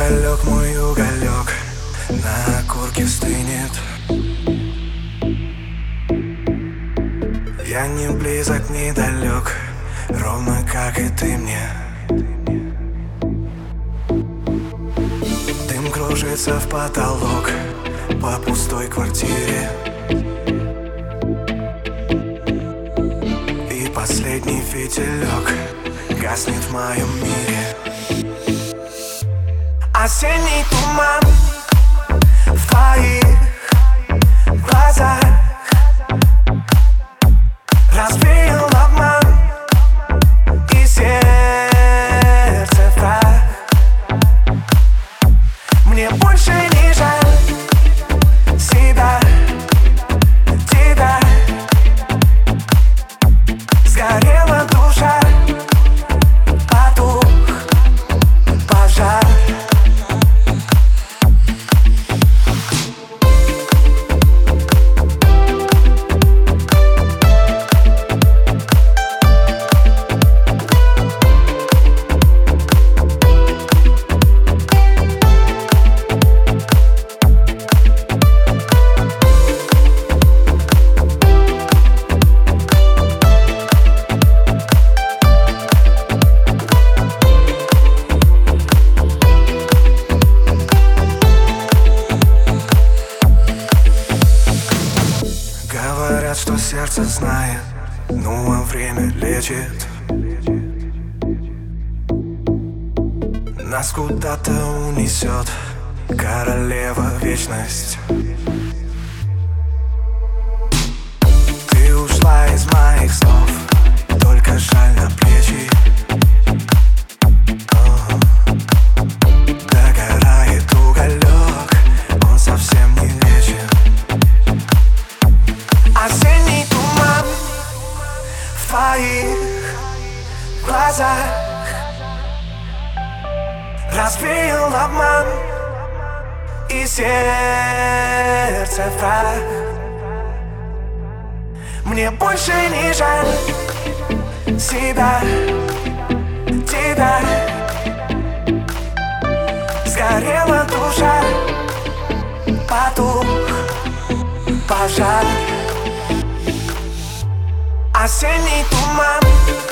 уголек, мой уголек. На окурке стынет. Я не близок, не далек. Ровно как и ты мне. Дым кружится в потолок По пустой квартире. И последний фитилек Гаснет в моем мире Осенний туман в сердце знает, ну а время лечит. Нас куда-то унесет королева вечность Развеял обман и сердце прах Мне больше не жаль себя, тебя. Сгорела душа, потух пожар. Осенний туман